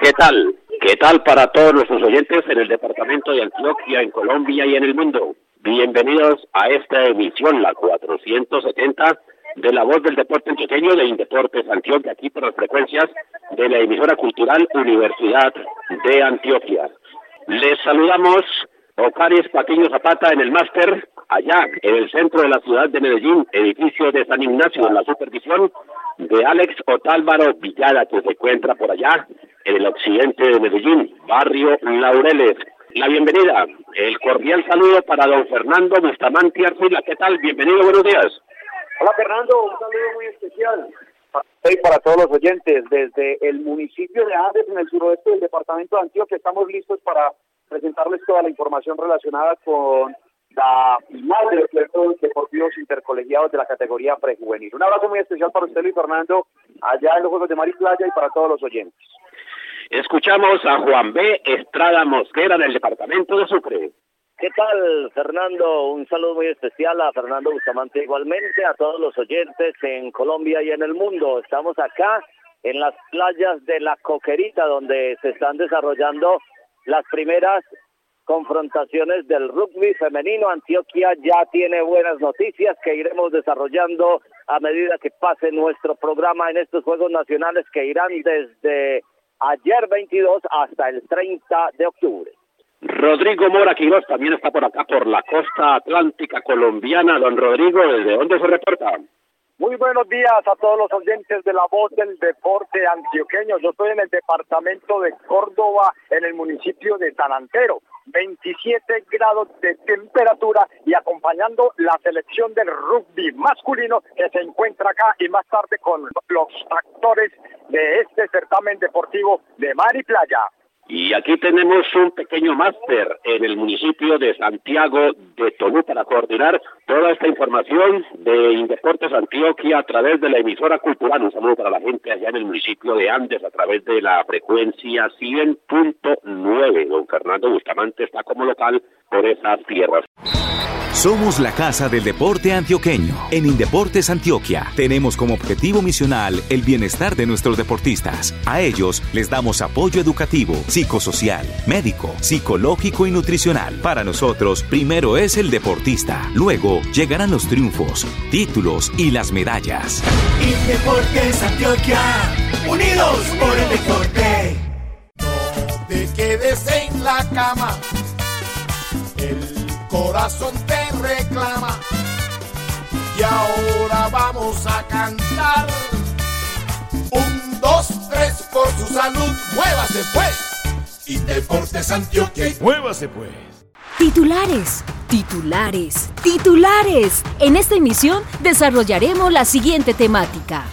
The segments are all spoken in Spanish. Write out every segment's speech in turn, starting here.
¿Qué tal? ¿Qué tal para todos nuestros oyentes en el departamento de Antioquia, en Colombia y en el mundo? Bienvenidos a esta emisión, la 470 de la voz del deporte antioqueño de Indeportes Antioquia, aquí por las frecuencias de la emisora cultural Universidad de Antioquia. Les saludamos Ocaris Patiño Zapata en el máster, allá en el centro de la ciudad de Medellín, edificio de San Ignacio, en la supervisión de Alex Otálvaro Villada, que se encuentra por allá en el occidente de Medellín, barrio Laureles. La bienvenida, el cordial saludo para don Fernando Bustamante Arcila. ¿Qué tal? Bienvenido, buenos días. Hola Fernando, un saludo muy especial para para todos los oyentes. Desde el municipio de Andes, en el suroeste del departamento de Antioquia, estamos listos para presentarles toda la información relacionada con la final de los Deportivos Intercolegiados de la categoría prejuvenil. Un abrazo muy especial para usted, Luis Fernando, allá en los Juegos de Mar y Playa y para todos los oyentes. Escuchamos a Juan B. Estrada Mosquera del departamento de Sucre. ¿Qué tal, Fernando? Un saludo muy especial a Fernando Bustamante igualmente, a todos los oyentes en Colombia y en el mundo. Estamos acá en las playas de La Coquerita, donde se están desarrollando las primeras confrontaciones del rugby femenino. Antioquia ya tiene buenas noticias que iremos desarrollando a medida que pase nuestro programa en estos Juegos Nacionales que irán desde ayer 22 hasta el 30 de octubre. Rodrigo Mora Quiroz también está por acá, por la costa atlántica colombiana. Don Rodrigo, ¿desde dónde se reporta? Muy buenos días a todos los oyentes de la voz del deporte antioqueño. Yo estoy en el departamento de Córdoba, en el municipio de San Antero. 27 grados de temperatura y acompañando la selección del rugby masculino que se encuentra acá y más tarde con los actores de este certamen deportivo de mar y playa. Y aquí tenemos un pequeño máster en el municipio de Santiago de Tolú para coordinar toda esta información de Indeportes Antioquia a través de la emisora cultural. Un saludo para la gente allá en el municipio de Andes a través de la frecuencia 100.9. Don Fernando Bustamante está como local por esas tierras. Somos la Casa del Deporte Antioqueño. En Indeportes Antioquia tenemos como objetivo misional el bienestar de nuestros deportistas. A ellos les damos apoyo educativo, psicosocial, médico, psicológico y nutricional. Para nosotros, primero es el deportista. Luego llegarán los triunfos, títulos y las medallas. Indeportes Antioquia, unidos por el deporte. No te quedes en la cama. El corazón te reclama. Y ahora vamos a cantar. Un, dos, tres, por su salud, muévase pues. Y Deportes Antioquia. Muévase pues. Titulares, titulares, titulares. En esta emisión desarrollaremos la siguiente temática.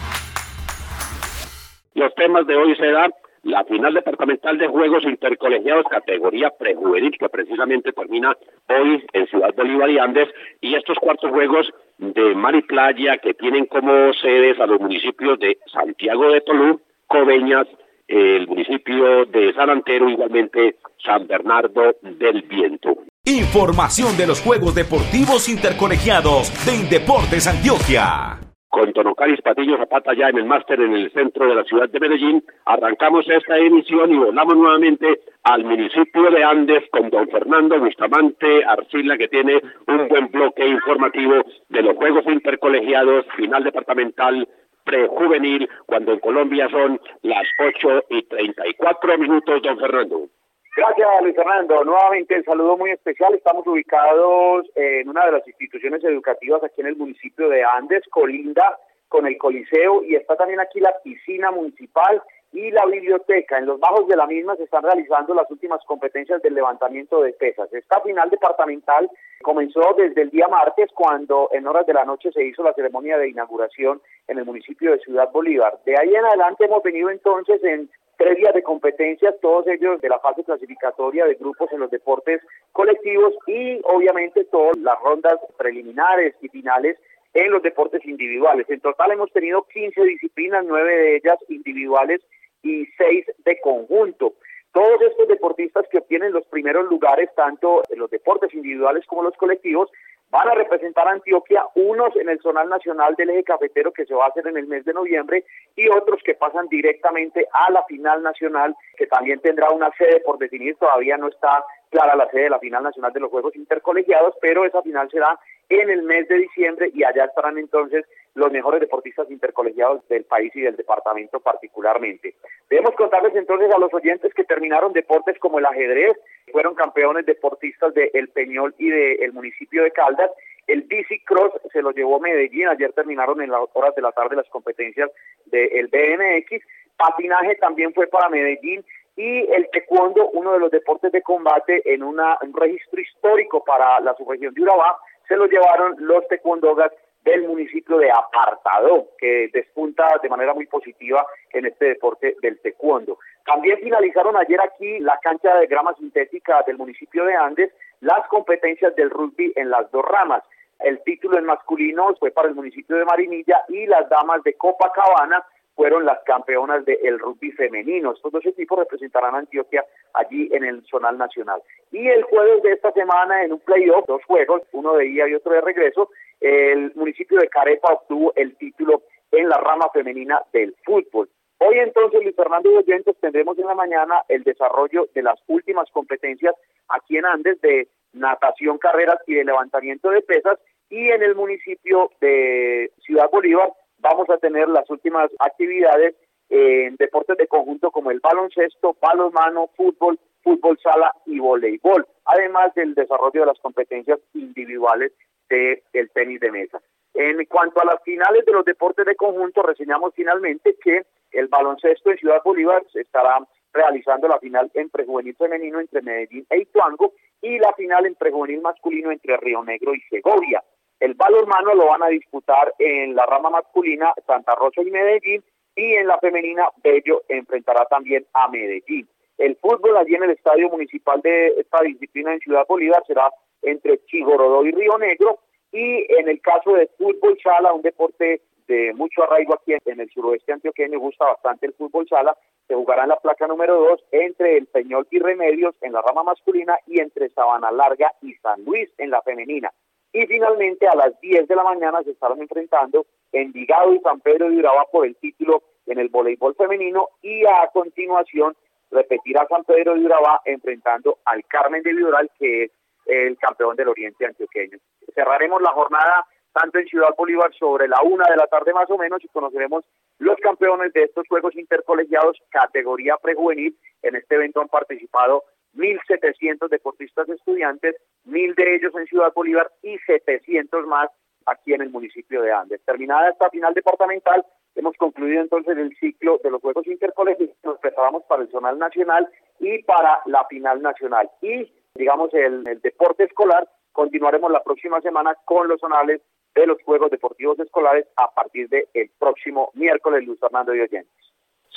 Los temas de hoy serán la final departamental de Juegos Intercolegiados categoría prejuvenil que precisamente termina hoy en Ciudad Bolívar y Andes y estos cuartos juegos de mar playa que tienen como sedes a los municipios de Santiago de Tolú, Coveñas, el municipio de San Antero, igualmente San Bernardo del Viento. Información de los Juegos Deportivos Intercolegiados de Indeportes Antioquia con Tonocaris Patillo Zapata ya en el máster en el centro de la ciudad de Medellín. Arrancamos esta emisión y volamos nuevamente al municipio de Andes con don Fernando Bustamante Arcila, que tiene un buen bloque informativo de los Juegos Intercolegiados, final departamental prejuvenil, cuando en Colombia son las 8 y 34 minutos, don Fernando. Gracias, Luis Fernando. Nuevamente el saludo muy especial. Estamos ubicados en una de las instituciones educativas aquí en el municipio de Andes, colinda con el Coliseo y está también aquí la piscina municipal y la biblioteca. En los bajos de la misma se están realizando las últimas competencias del levantamiento de pesas. Esta final departamental comenzó desde el día martes cuando en horas de la noche se hizo la ceremonia de inauguración en el municipio de Ciudad Bolívar. De ahí en adelante hemos venido entonces en tres días de competencias, todos ellos de la fase clasificatoria de grupos en los deportes colectivos y obviamente todas las rondas preliminares y finales en los deportes individuales. En total hemos tenido 15 disciplinas, nueve de ellas individuales y seis de conjunto. Todos estos deportistas que obtienen los primeros lugares, tanto en los deportes individuales como los colectivos, van a representar a Antioquia, unos en el zonal nacional del eje cafetero que se va a hacer en el mes de noviembre y otros que pasan directamente a la final nacional que también tendrá una sede por definir, todavía no está clara la sede de la final nacional de los Juegos Intercolegiados, pero esa final será en el mes de diciembre y allá estarán entonces los mejores deportistas intercolegiados del país y del departamento particularmente. Debemos contarles entonces a los oyentes que terminaron deportes como el ajedrez, fueron campeones deportistas de El Peñol y del municipio de Caldas. El bici cross se lo llevó Medellín, ayer terminaron en las horas de la tarde las competencias del BMX. Patinaje también fue para Medellín y el taekwondo, uno de los deportes de combate en un registro histórico para la subregión de Urabá, se lo llevaron los taekwondogas del municipio de Apartado, que despunta de manera muy positiva en este deporte del taekwondo. También finalizaron ayer aquí la cancha de grama sintética del municipio de Andes las competencias del rugby en las dos ramas. El título en masculino fue para el municipio de Marinilla y las damas de Copacabana fueron las campeonas del rugby femenino. Estos dos equipos representarán a Antioquia allí en el zonal nacional. Y el jueves de esta semana, en un playoff, dos juegos, uno de ida y otro de regreso, el municipio de Carepa obtuvo el título en la rama femenina del fútbol. Hoy entonces, Luis Fernando y oyentes, tendremos en la mañana el desarrollo de las últimas competencias aquí en Andes de natación, carreras y de levantamiento de pesas y en el municipio de Ciudad Bolívar vamos a tener las últimas actividades en deportes de conjunto como el baloncesto, balonmano, fútbol, fútbol sala y voleibol, además del desarrollo de las competencias individuales del tenis de mesa. En cuanto a las finales de los deportes de conjunto, reseñamos finalmente que el baloncesto en Ciudad Bolívar se estará realizando la final en prejuvenil femenino entre Medellín e Ituango y la final en prejuvenil masculino entre Río Negro y Segovia. El balonmano lo van a disputar en la rama masculina Santa Rosa y Medellín y en la femenina Bello enfrentará también a Medellín. El fútbol allí en el estadio municipal de esta disciplina en Ciudad Bolívar será entre Chigorodó y Río Negro y en el caso de fútbol sala, un deporte de mucho arraigo aquí en el suroeste antioqueño, gusta bastante el fútbol sala, se jugará en la placa número 2 entre el Peñol y Remedios en la rama masculina y entre Sabana Larga y San Luis en la femenina. Y finalmente a las 10 de la mañana se estarán enfrentando Envigado y San Pedro de Urabá por el título en el voleibol femenino y a continuación repetirá San Pedro de Urabá enfrentando al Carmen de Vidoral que es el campeón del Oriente Antioqueño. Cerraremos la jornada tanto en Ciudad Bolívar sobre la una de la tarde más o menos y conoceremos los campeones de estos Juegos Intercolegiados categoría prejuvenil. En este evento han participado 1.700 deportistas estudiantes, 1.000 de ellos en Ciudad Bolívar y 700 más aquí en el municipio de Andes. Terminada esta final departamental, hemos concluido entonces el ciclo de los Juegos Intercolegiados, nos preparamos para el zonal nacional y para la final nacional. Y, digamos, el, el deporte escolar, continuaremos la próxima semana con los zonales de los Juegos Deportivos Escolares a partir del próximo miércoles, Luis Fernando y Oyentes.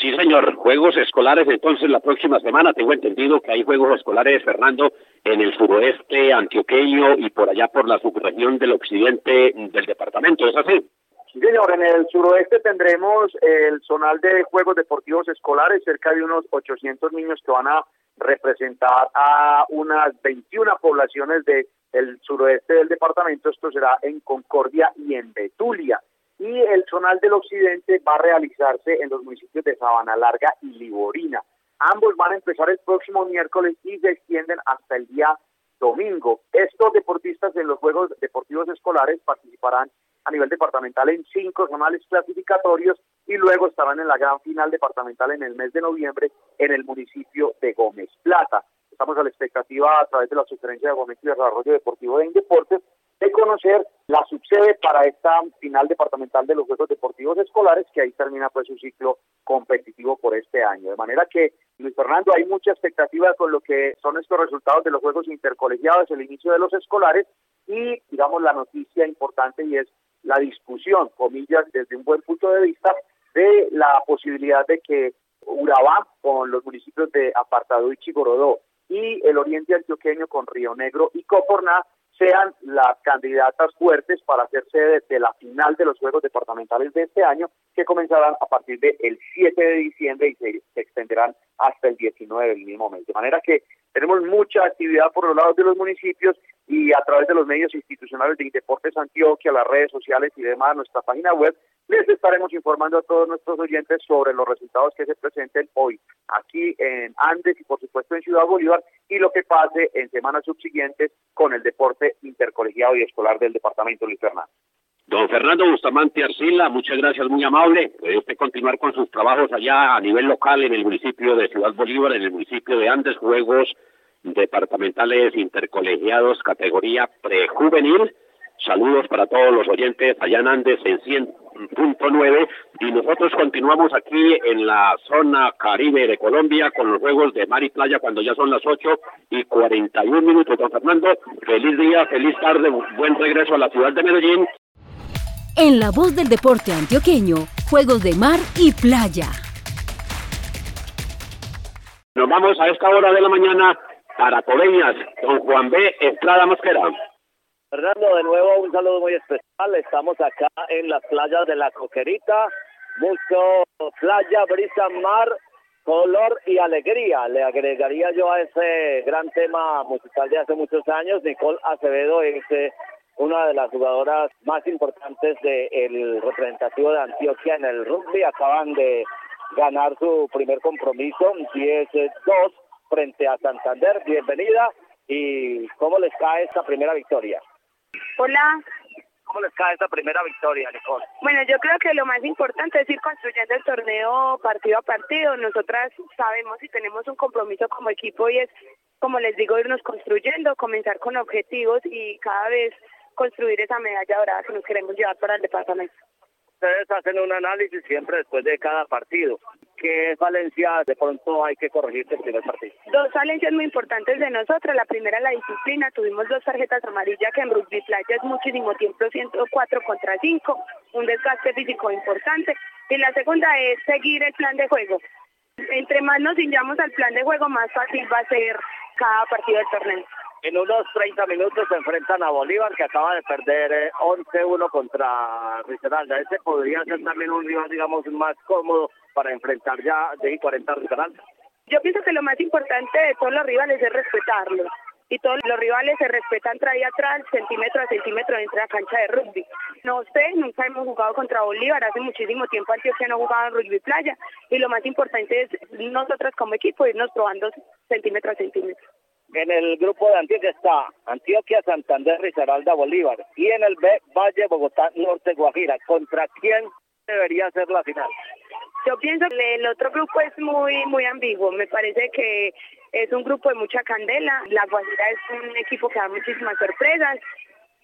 Sí, señor. Juegos escolares, entonces la próxima semana tengo entendido que hay juegos escolares, Fernando, en el suroeste antioqueño y por allá por la subregión del occidente del departamento, ¿es así? Sí, señor. En el suroeste tendremos el zonal de Juegos Deportivos Escolares, cerca de unos 800 niños que van a representar a unas 21 poblaciones del suroeste del departamento. Esto será en Concordia y en Betulia y el zonal del occidente va a realizarse en los municipios de Sabana Larga y Liborina. Ambos van a empezar el próximo miércoles y se extienden hasta el día domingo. Estos deportistas en los Juegos Deportivos Escolares participarán a nivel departamental en cinco zonales clasificatorios y luego estarán en la gran final departamental en el mes de noviembre en el municipio de Gómez Plata. Estamos a la expectativa a través de la sugerencia de Gómez y Desarrollo Deportivo de Indeportes de conocer la subsede para esta final departamental de los Juegos Deportivos Escolares, que ahí termina pues su ciclo competitivo por este año. De manera que, Luis Fernando, hay mucha expectativa con lo que son estos resultados de los Juegos Intercolegiados, el inicio de los escolares y, digamos, la noticia importante y es la discusión, comillas, desde un buen punto de vista, de la posibilidad de que Urabá, con los municipios de Apartado y Chigorodó, y el oriente antioqueño con Río Negro y Coporná, sean las candidatas fuertes para hacer sede de la final de los Juegos Departamentales de este año, que comenzarán a partir del 7 de diciembre y se, extenderán hasta el 19 del mismo mes. De manera que tenemos mucha actividad por los lados de los municipios y a través de los medios institucionales de Deportes Antioquia, las redes sociales y demás, nuestra página web, les estaremos informando a todos nuestros oyentes sobre los resultados que se presenten hoy aquí en Andes y por supuesto en Ciudad Bolívar y lo que pase en semanas subsiguientes con el deporte intercolegiado y escolar del departamento Luis Fernando. Don Fernando Bustamante Arcila, muchas gracias, muy amable. Puede usted continuar con sus trabajos allá a nivel local en el municipio de Ciudad Bolívar, en el municipio de Andes, Juegos Departamentales Intercolegiados, categoría prejuvenil. Saludos para todos los oyentes allá en Andes en 100.9 y nosotros continuamos aquí en la zona caribe de Colombia con los juegos de mar y playa cuando ya son las 8 y 41 minutos. Don Fernando, feliz día, feliz tarde, buen regreso a la ciudad de Medellín. En la voz del deporte antioqueño, juegos de mar y playa. Nos vamos a esta hora de la mañana para Coveñas, don Juan B. Estrada Mosquera. Fernando, de nuevo un saludo muy especial. Estamos acá en las playas de la Coquerita. Mucho playa, brisa, mar, color y alegría. Le agregaría yo a ese gran tema musical de hace muchos años. Nicole Acevedo es eh, una de las jugadoras más importantes del representativo de Antioquia en el rugby. Acaban de ganar su primer compromiso, 10-2 frente a Santander. Bienvenida. ¿Y cómo les cae esta primera victoria? Hola. ¿Cómo les cae esta primera victoria, Nicole? Bueno, yo creo que lo más importante es ir construyendo el torneo partido a partido. Nosotras sabemos y tenemos un compromiso como equipo y es, como les digo, irnos construyendo, comenzar con objetivos y cada vez construir esa medalla dorada que nos queremos llevar para el departamento ustedes hacen un análisis siempre después de cada partido. ¿Qué falencias de pronto hay que corregir del primer partido? Dos falencias muy importantes de nosotros. La primera, la disciplina. Tuvimos dos tarjetas amarillas que en rugby playa es muchísimo tiempo, 104 contra 5, un desgaste físico importante. Y la segunda es seguir el plan de juego. Entre más nos ciñamos al plan de juego, más fácil va a ser cada partido del torneo. En unos 30 minutos se enfrentan a Bolívar, que acaba de perder 11-1 eh, contra Risaralda. Ese podría ser también un rival, digamos, más cómodo para enfrentar ya de 40 Risaralda. Yo pienso que lo más importante de todos los rivales es respetarlos. Y todos los rivales se respetan trae atrás, centímetro a centímetro dentro de la cancha de rugby. No sé, nunca hemos jugado contra Bolívar, hace muchísimo tiempo Antioquia no jugaba en rugby playa. Y lo más importante es nosotros como equipo irnos probando centímetro a centímetro. En el grupo de Antioquia está Antioquia, Santander, Risaralda, Bolívar. Y en el B, Valle, Bogotá, Norte, Guajira. ¿Contra quién debería ser la final? Yo pienso que el otro grupo es muy muy ambiguo. Me parece que es un grupo de mucha candela. La Guajira es un equipo que da muchísimas sorpresas.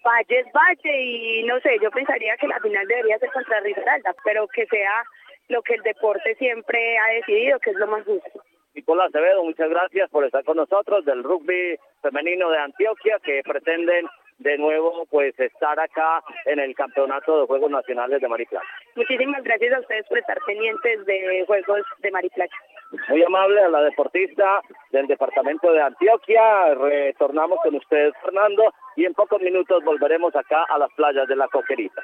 Valle es Valle y no sé, yo pensaría que la final debería ser contra Risaralda, pero que sea lo que el deporte siempre ha decidido, que es lo más justo. Nicolás Acevedo, muchas gracias por estar con nosotros del rugby femenino de Antioquia que pretenden de nuevo pues estar acá en el campeonato de Juegos Nacionales de Mariplaya. Muchísimas gracias a ustedes por estar pendientes de Juegos de Mariplaya. Muy amable a la deportista del departamento de Antioquia. Retornamos con ustedes, Fernando, y en pocos minutos volveremos acá a las playas de la Coquerita.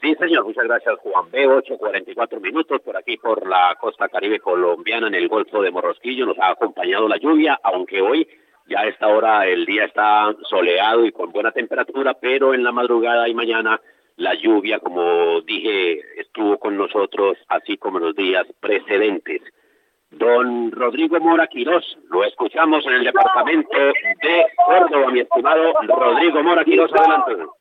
Sí, señor, muchas gracias, Juan B. 8.44 minutos por aquí, por la costa caribe colombiana, en el Golfo de Morrosquillo. Nos ha acompañado la lluvia, aunque hoy ya a esta hora el día está soleado y con buena temperatura, pero en la madrugada y mañana la lluvia, como dije, estuvo con nosotros, así como los días precedentes. Don Rodrigo Mora Quirós, lo escuchamos en el departamento de Córdoba, mi estimado Rodrigo Mora Quirós, adelante.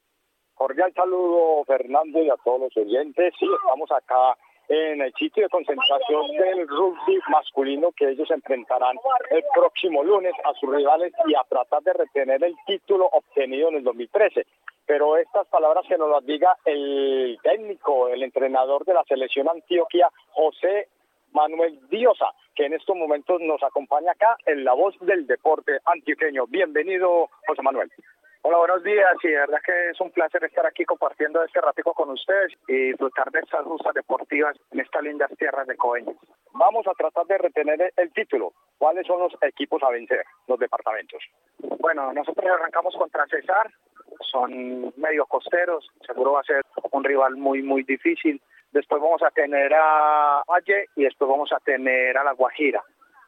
Cordial saludo, Fernando, y a todos los oyentes. Sí, estamos acá en el sitio de concentración del rugby masculino que ellos enfrentarán el próximo lunes a sus rivales y a tratar de retener el título obtenido en el 2013 pero estas palabras que nos las diga el técnico, el entrenador de la selección Antioquia, José Manuel Diosa, que en estos momentos nos acompaña acá en la voz del deporte antioqueño. Bienvenido, José Manuel. Hola, buenos días. Y de verdad que es un placer estar aquí compartiendo este ratico con ustedes y disfrutar de estas justas deportivas en estas lindas tierras de Coeñas. Vamos a tratar de retener el título. ¿Cuáles son los equipos a vencer, los departamentos? Bueno, nosotros arrancamos contra Cesar, son medio costeros, seguro va a ser un rival muy, muy difícil. Después vamos a tener a Valle y después vamos a tener a La Guajira.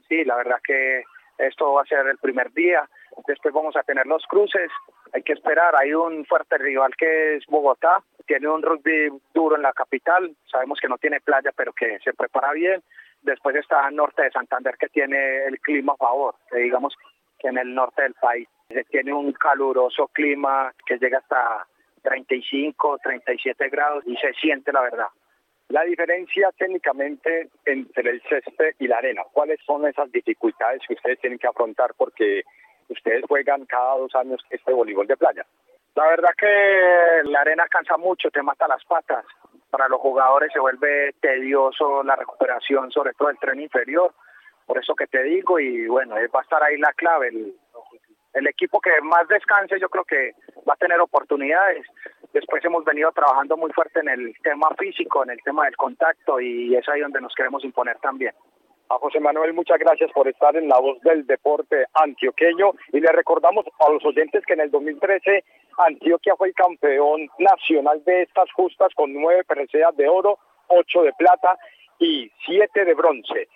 Sí, la verdad que esto va a ser el primer día. Después vamos a tener los cruces. Hay que esperar. Hay un fuerte rival que es Bogotá. Tiene un rugby duro en la capital. Sabemos que no tiene playa, pero que se prepara bien. Después está norte de Santander, que tiene el clima a favor. digamos que en el norte del país se tiene un caluroso clima que llega hasta 35, 37 grados y se siente la verdad. La diferencia técnicamente entre el césped y la arena, ¿cuáles son esas dificultades que ustedes tienen que afrontar porque ustedes juegan cada dos años este voleibol de playa? La verdad que la arena cansa mucho, te mata las patas. Para los jugadores se vuelve tedioso la recuperación, sobre todo el tren inferior. Por eso que te digo, y bueno, va a estar ahí la clave. El, el equipo que más descanse yo creo que va a tener oportunidades. Después hemos venido trabajando muy fuerte en el tema físico, en el tema del contacto y es ahí donde nos queremos imponer también. A José Manuel, muchas gracias por estar en la voz del deporte antioqueño y le recordamos a los oyentes que en el 2013 Antioquia fue el campeón nacional de estas justas con nueve preseas de oro, ocho de plata y siete de bronce.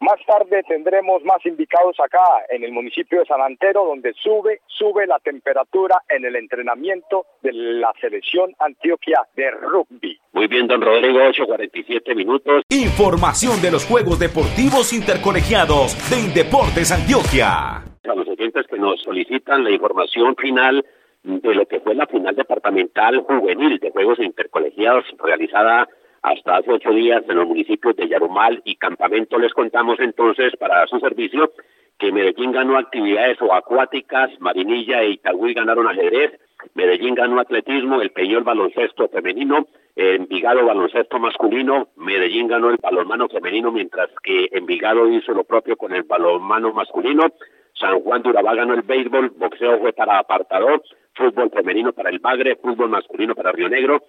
Más tarde tendremos más indicados acá en el municipio de San Antero, donde sube, sube la temperatura en el entrenamiento de la selección Antioquia de rugby. Muy bien, don Rodrigo, 8.47 minutos. Información de los Juegos Deportivos Intercolegiados de Indeportes Antioquia. A los oyentes que nos solicitan la información final de lo que fue la final departamental juvenil de Juegos Intercolegiados realizada hasta hace ocho días en los municipios de Yarumal y Campamento. Les contamos entonces para su servicio que Medellín ganó actividades acuáticas, Marinilla e Itagüí ganaron ajedrez, Medellín ganó atletismo, el Peñol baloncesto femenino, Envigado baloncesto masculino, Medellín ganó el balonmano femenino, mientras que Envigado hizo lo propio con el balonmano masculino, San Juan de Urabá ganó el béisbol, boxeo fue para apartador, fútbol femenino para el Bagre, fútbol masculino para Río Negro,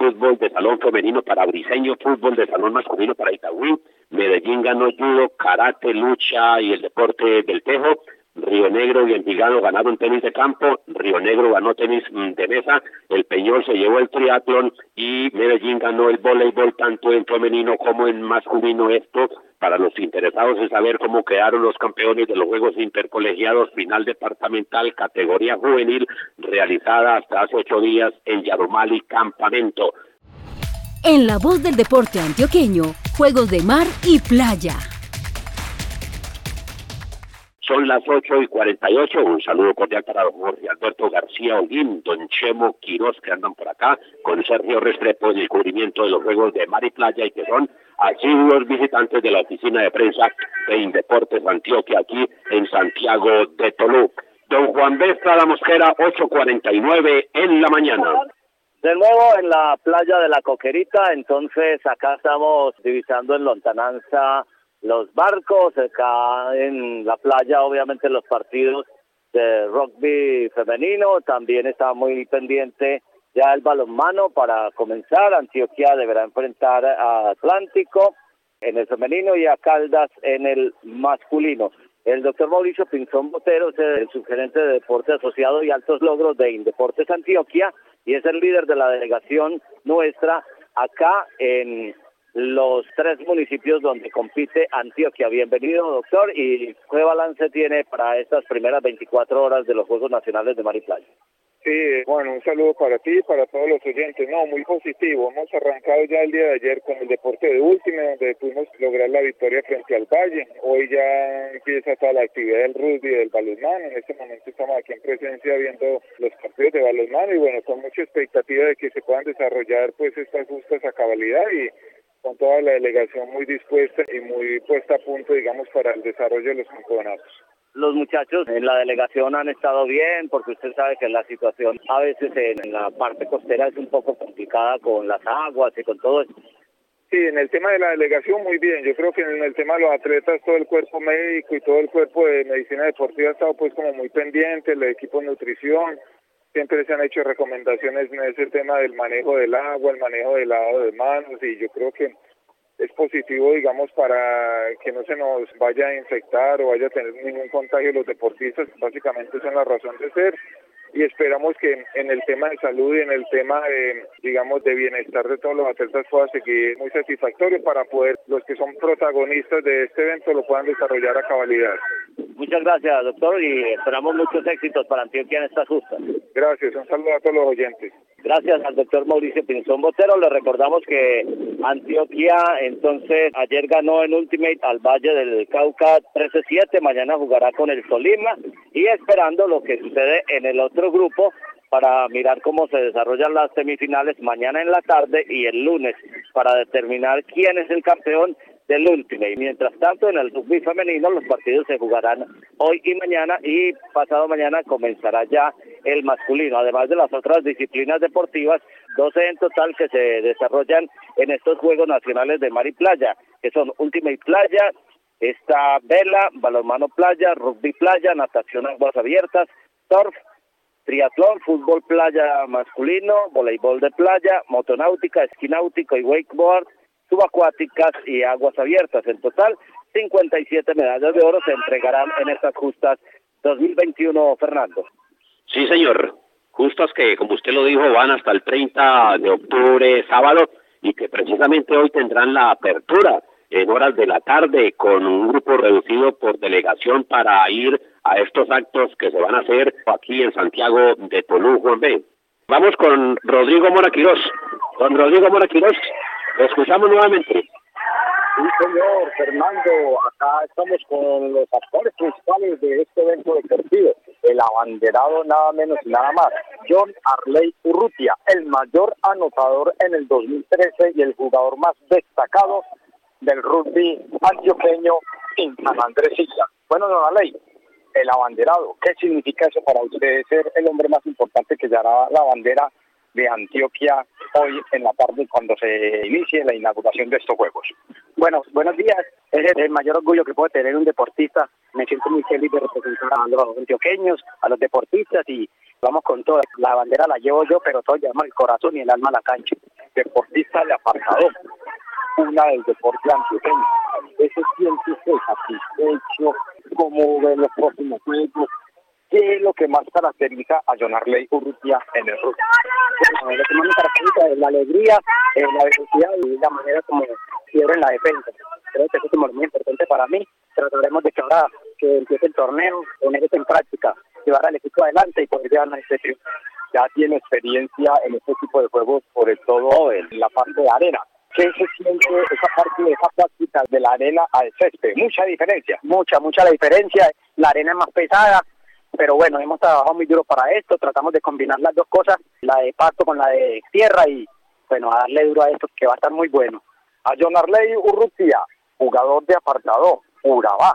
fútbol de salón femenino para Briseño, fútbol de salón masculino para Itagüí, Medellín ganó judo, karate, lucha y el deporte del tejo, Río Negro y Envigado ganaron tenis de campo, Río Negro ganó tenis mm, de mesa, el Peñol se llevó el triatlón y Medellín ganó el voleibol tanto en femenino como en masculino. Esto para los interesados en saber cómo quedaron los campeones de los Juegos Intercolegiados final departamental categoría juvenil realizada hasta hace ocho días en Yaromali Campamento. En la voz del deporte antioqueño, Juegos de Mar y Playa. Son las 8 y 48. Un saludo cordial para don Jorge Alberto García Olguín, don Chemo Quiroz, que andan por acá, con Sergio Restrepo el cubrimiento de los Juegos de Mar y Playa y que son los visitantes de la oficina de prensa de Indeportes Antioquia aquí en Santiago de Tolú. Don Juan B. la Mosquera, 8.49 en la mañana. De nuevo en la playa de la Coquerita, entonces acá estamos divisando en lontananza los barcos, acá en la playa obviamente los partidos de rugby femenino, también está muy pendiente ya el balonmano para comenzar, Antioquia deberá enfrentar a Atlántico en el femenino y a Caldas en el masculino. El doctor Mauricio Pinzón Botero es el subgerente de Deporte Asociado y Altos Logros de Indeportes Antioquia y es el líder de la delegación nuestra acá en los tres municipios donde compite Antioquia. Bienvenido, doctor, y ¿qué balance tiene para estas primeras 24 horas de los Juegos Nacionales de Mar Playa? Sí, bueno, un saludo para ti y para todos los oyentes. No, muy positivo. Hemos arrancado ya el día de ayer con el deporte de última, donde pudimos lograr la victoria frente al Valle. Hoy ya empieza toda la actividad del rugby y del balonmano. En este momento estamos aquí en presencia viendo los partidos de balonmano y bueno, con mucha expectativa de que se puedan desarrollar pues estas justas a cabalidad y con toda la delegación muy dispuesta y muy puesta a punto, digamos, para el desarrollo de los campeonatos. Los muchachos en la delegación han estado bien, porque usted sabe que la situación a veces en la parte costera es un poco complicada con las aguas y con todo eso. Sí, en el tema de la delegación muy bien. Yo creo que en el tema de los atletas todo el cuerpo médico y todo el cuerpo de medicina deportiva ha estado pues como muy pendiente, el equipo de nutrición, siempre se han hecho recomendaciones en ese tema del manejo del agua, el manejo del lavado de manos y yo creo que es positivo, digamos, para que no se nos vaya a infectar o vaya a tener ningún contagio los deportistas, básicamente son la razón de ser y esperamos que en el tema de salud y en el tema de, digamos, de bienestar de todos los atletas pueda seguir muy satisfactorio para poder los que son protagonistas de este evento lo puedan desarrollar a cabalidad. Muchas gracias, doctor, y esperamos muchos éxitos para Antioquia en estas justas. Gracias, un saludo a todos los oyentes. Gracias al doctor Mauricio Pinzón Botero. Le recordamos que Antioquia entonces ayer ganó en Ultimate al Valle del Cauca 13-7. Mañana jugará con el Solima y esperando lo que sucede en el otro grupo para mirar cómo se desarrollan las semifinales mañana en la tarde y el lunes para determinar quién es el campeón del Ultimate. Mientras tanto, en el rugby femenino los partidos se jugarán hoy y mañana y pasado mañana comenzará ya el masculino, además de las otras disciplinas deportivas, 12 en total que se desarrollan en estos Juegos Nacionales de Mar y Playa, que son Ultimate Playa, esta vela, balonmano playa, rugby playa, natación aguas abiertas, surf, triatlón, fútbol playa masculino, voleibol de playa, motonáutica, esquí náutico y wakeboard, subacuáticas y aguas abiertas. En total, 57 medallas de oro se entregarán en estas justas 2021, Fernando. Sí, señor. Justas que, como usted lo dijo, van hasta el 30 de octubre, sábado, y que precisamente hoy tendrán la apertura en horas de la tarde con un grupo reducido por delegación para ir a estos actos que se van a hacer aquí en Santiago de Tolú, Juan B. Vamos con Rodrigo Moraquirós. Don Rodrigo Moraquirós, lo escuchamos nuevamente. Sí, señor Fernando, acá estamos con los actores principales de este evento deportivo, el abanderado nada menos y nada más, John Arley Urrutia, el mayor anotador en el 2013 y el jugador más destacado del rugby antioqueño en San Andrés Isla. Bueno, don Arley, el abanderado, ¿qué significa eso para usted ser el hombre más importante que llevará la bandera de Antioquia hoy en la tarde cuando se inicie la inauguración de estos Juegos. Bueno, buenos días. Es el mayor orgullo que puede tener un deportista. Me siento muy feliz de representar a los antioqueños, a los deportistas y vamos con todo. La bandera la llevo yo, pero todo llevamos el corazón y el alma a la cancha. Deportista de apartado, una del deporte antioqueño. Ese siente satisfecho, como ve los próximos juegos, ¿Qué es lo que más caracteriza a John Arley Urrutia en el rugby? Bueno, lo que más me caracteriza es la alegría, eh, la velocidad y la manera como cierra en la defensa. Creo que eso es muy importante para mí. Trataremos de que ahora que empiece el torneo, poner eso en práctica, llevar al equipo adelante y poder llevar a este triunfo. Ya tiene experiencia en este tipo de juegos, sobre todo en la parte de arena. ¿Qué se siente esa parte de esa práctica de la arena al césped? Mucha diferencia. Mucha, mucha la diferencia. La arena es más pesada, pero bueno, hemos trabajado muy duro para esto, tratamos de combinar las dos cosas, la de pasto con la de tierra y bueno, a darle duro a esto que va a estar muy bueno. A John Arley Urrutia, jugador de apartado, Urabá,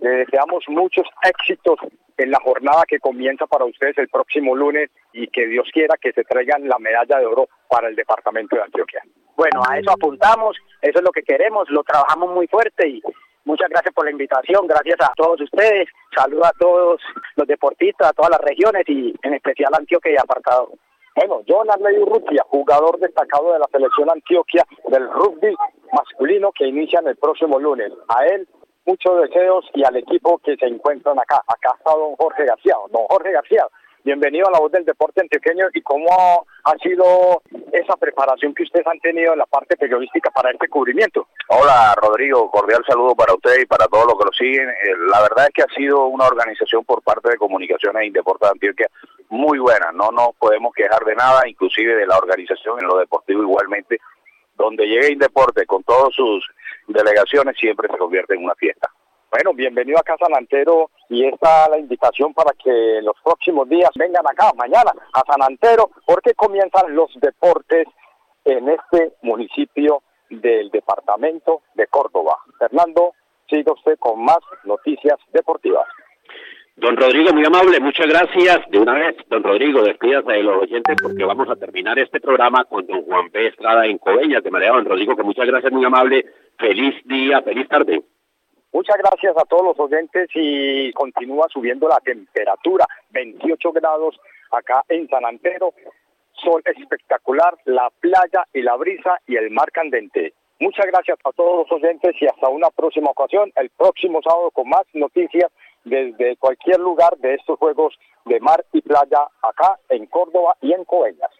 le deseamos muchos éxitos en la jornada que comienza para ustedes el próximo lunes y que Dios quiera que se traigan la medalla de oro para el departamento de Antioquia. Bueno, a eso apuntamos, eso es lo que queremos, lo trabajamos muy fuerte y Muchas gracias por la invitación, gracias a todos ustedes, saludo a todos los deportistas, a todas las regiones y en especial a Antioquia y apartado. Bueno, John Arley Urrutia, jugador destacado de la selección Antioquia del rugby masculino que inician el próximo lunes. A él, muchos deseos y al equipo que se encuentran acá. Acá está don Jorge García. Don Jorge García, bienvenido a la voz del deporte antioqueño y cómo ha sido esa preparación que ustedes han tenido en la parte periodística para este cubrimiento. Hola Rodrigo, cordial saludo para usted y para todos los que lo siguen. Eh, la verdad es que ha sido una organización por parte de Comunicaciones y Deportes de muy buena, no nos podemos quejar de nada, inclusive de la organización en lo deportivo igualmente. Donde llegue Indeporte con todas sus delegaciones siempre se convierte en una fiesta. Bueno, bienvenido acá San Antero y esta la invitación para que los próximos días vengan acá, mañana, a San Antero, porque comienzan los deportes en este municipio del departamento de Córdoba. Fernando, siga usted con más noticias deportivas. Don Rodrigo, muy amable, muchas gracias. De una vez, don Rodrigo, despídase de los oyentes porque vamos a terminar este programa con don Juan B. Estrada en Coveñas. De manera, don Rodrigo, que muchas gracias, muy amable. Feliz día, feliz tarde. Muchas gracias a todos los oyentes y continúa subiendo la temperatura, 28 grados acá en San Antero. Sol espectacular, la playa y la brisa y el mar candente. Muchas gracias a todos los oyentes y hasta una próxima ocasión, el próximo sábado con más noticias desde cualquier lugar de estos Juegos de Mar y Playa acá en Córdoba y en Coellas.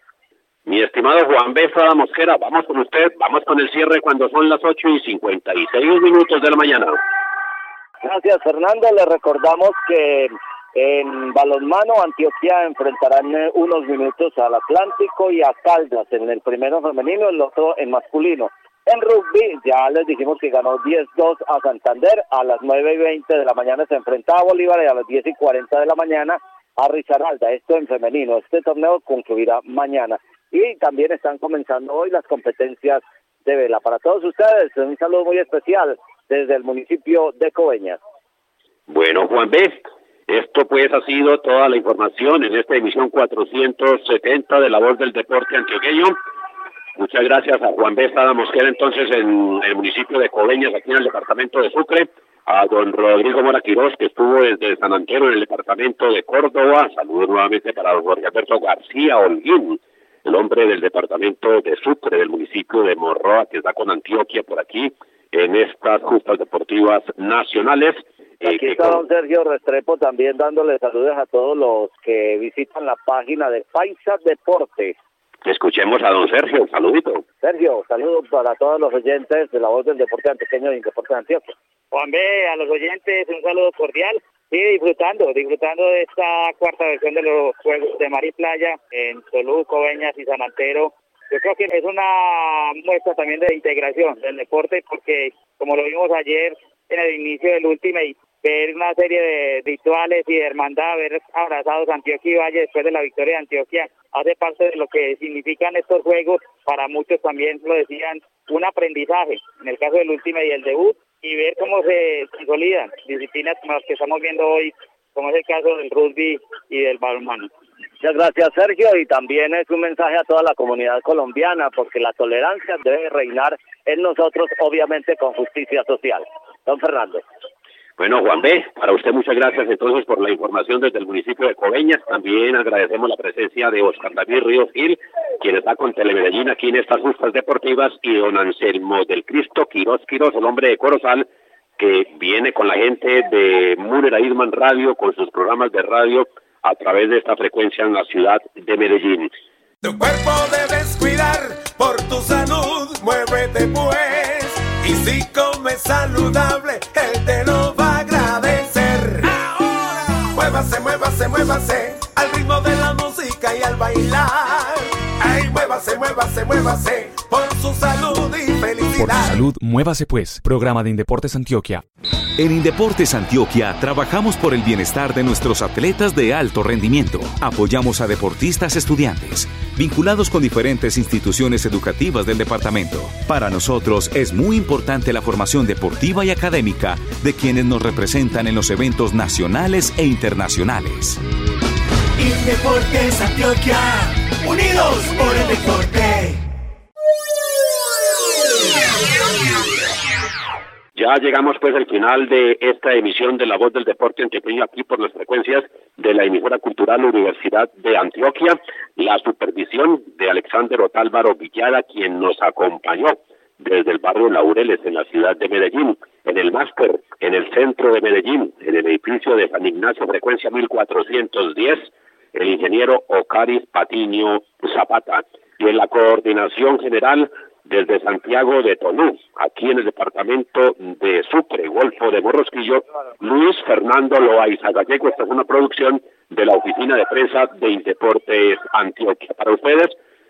Mi estimado Juan B. Mosquera, vamos con usted, vamos con el cierre cuando son las 8 y 56 minutos de la mañana. Gracias, Fernando. Le recordamos que en balonmano Antioquia enfrentarán unos minutos al Atlántico y a Caldas en el primero femenino, el otro en masculino. En rugby ya les dijimos que ganó 10-2 a Santander, a las 9 y 20 de la mañana se enfrentaba a Bolívar y a las 10 y 40 de la mañana a Risaralda, esto en femenino. Este torneo concluirá mañana. Y también están comenzando hoy las competencias de vela. Para todos ustedes, un saludo muy especial desde el municipio de Coveñas. Bueno, Juan B., esto pues ha sido toda la información en esta emisión 470 de La Voz del Deporte Antioqueño. Muchas gracias a Juan B. Sada Mosquera, entonces en el municipio de Coveñas, aquí en el departamento de Sucre, a don Rodrigo Mora Quirós, que estuvo desde San Antero en el departamento de Córdoba. Saludos nuevamente para don Jorge Alberto García Holguín, el hombre del departamento de Sucre, del municipio de Morroa, que está con Antioquia por aquí, en estas justas deportivas nacionales. Eh, aquí está don Sergio Restrepo también dándole saludos a todos los que visitan la página de Paisa Deportes Escuchemos a don Sergio, saludito. Sergio, saludos para todos los oyentes de la voz del deporte antioqueño y deporte de Antioquia. Juan B, a los oyentes un saludo cordial. Sí, disfrutando, disfrutando de esta cuarta versión de los Juegos de Mar y Playa en Toluco, Veñas y San Antero. Yo creo que es una muestra también de integración del deporte porque, como lo vimos ayer en el inicio del Ultimate, ver una serie de rituales y de hermandad, haber abrazados Antioquia y Valle después de la victoria de Antioquia, hace parte de lo que significan estos juegos. Para muchos también lo decían, un aprendizaje, en el caso del último y el debut, y ver cómo se consolidan disciplinas como las que estamos viendo hoy, como es el caso del rugby y del balonmano. Muchas gracias, Sergio, y también es un mensaje a toda la comunidad colombiana, porque la tolerancia debe reinar en nosotros, obviamente con justicia social. Don Fernando. Bueno, Juan B., para usted muchas gracias entonces por la información desde el municipio de Coveñas. También agradecemos la presencia de Oscar David Ríos Gil, quien está con Telemedellín aquí en estas justas deportivas, y don Anselmo del Cristo Quiroz Quiroz, el hombre de Corozal, que viene con la gente de Munera Irman Radio, con sus programas de radio a través de esta frecuencia en la ciudad de Medellín. Tu cuerpo debes cuidar por tu salud, muévete pues, y si comes saludable, él te lo va Muévase, muévase, muévase al ritmo de la música y al bailar. Ay, muévase, muévase, muévase por su salud y felicidad. Por su salud, muévase pues. Programa de Indeportes Antioquia. En Indeportes Antioquia trabajamos por el bienestar de nuestros atletas de alto rendimiento. Apoyamos a deportistas estudiantes, vinculados con diferentes instituciones educativas del departamento. Para nosotros es muy importante la formación deportiva y académica de quienes nos representan en los eventos nacionales e internacionales. Indeportes Antioquia, unidos por el deporte. Ya llegamos pues al final de esta emisión de La Voz del Deporte Antioqueño aquí por las frecuencias de la emisora cultural Universidad de Antioquia, la supervisión de Alexander Otálvaro Villada, quien nos acompañó desde el barrio Laureles en la ciudad de Medellín, en el máster, en el centro de Medellín, en el edificio de San Ignacio, frecuencia 1410, el ingeniero Ocaris Patiño Zapata, y en la coordinación general desde Santiago de Tolú, aquí en el departamento de Sucre, Golfo de Morrosquillo, Luis Fernando Loaiza Gallego. Esta es una producción de la Oficina de Prensa de Indeportes Antioquia. Para ustedes,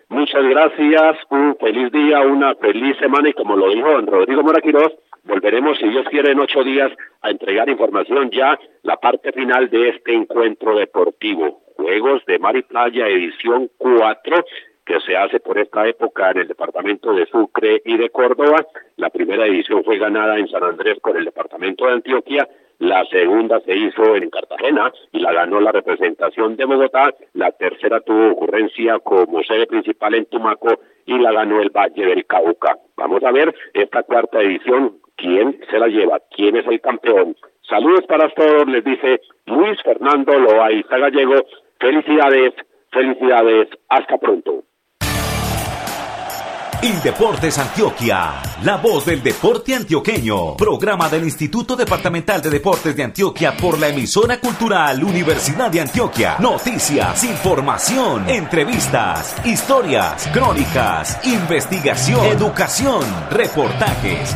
muchas gracias, un feliz día, una feliz semana y como lo dijo Rodrigo Moraquiros, volveremos, si Dios quiere, en ocho días a entregar información ya, la parte final de este encuentro deportivo. Juegos de Mar y Playa, edición 4 que se hace por esta época en el departamento de Sucre y de Córdoba. La primera edición fue ganada en San Andrés por el departamento de Antioquia la segunda se hizo en Cartagena y la ganó la representación de Bogotá, la tercera tuvo ocurrencia como sede principal en Tumaco y la ganó el Valle del Cauca. Vamos a ver esta cuarta edición, quién se la lleva, quién es el campeón. Saludos para todos, les dice Luis Fernando Loaiza Gallego. Felicidades, felicidades, hasta pronto. Indeportes Antioquia, la voz del deporte antioqueño, programa del Instituto Departamental de Deportes de Antioquia por la emisora cultural Universidad de Antioquia. Noticias, información, entrevistas, historias, crónicas, investigación, educación, reportajes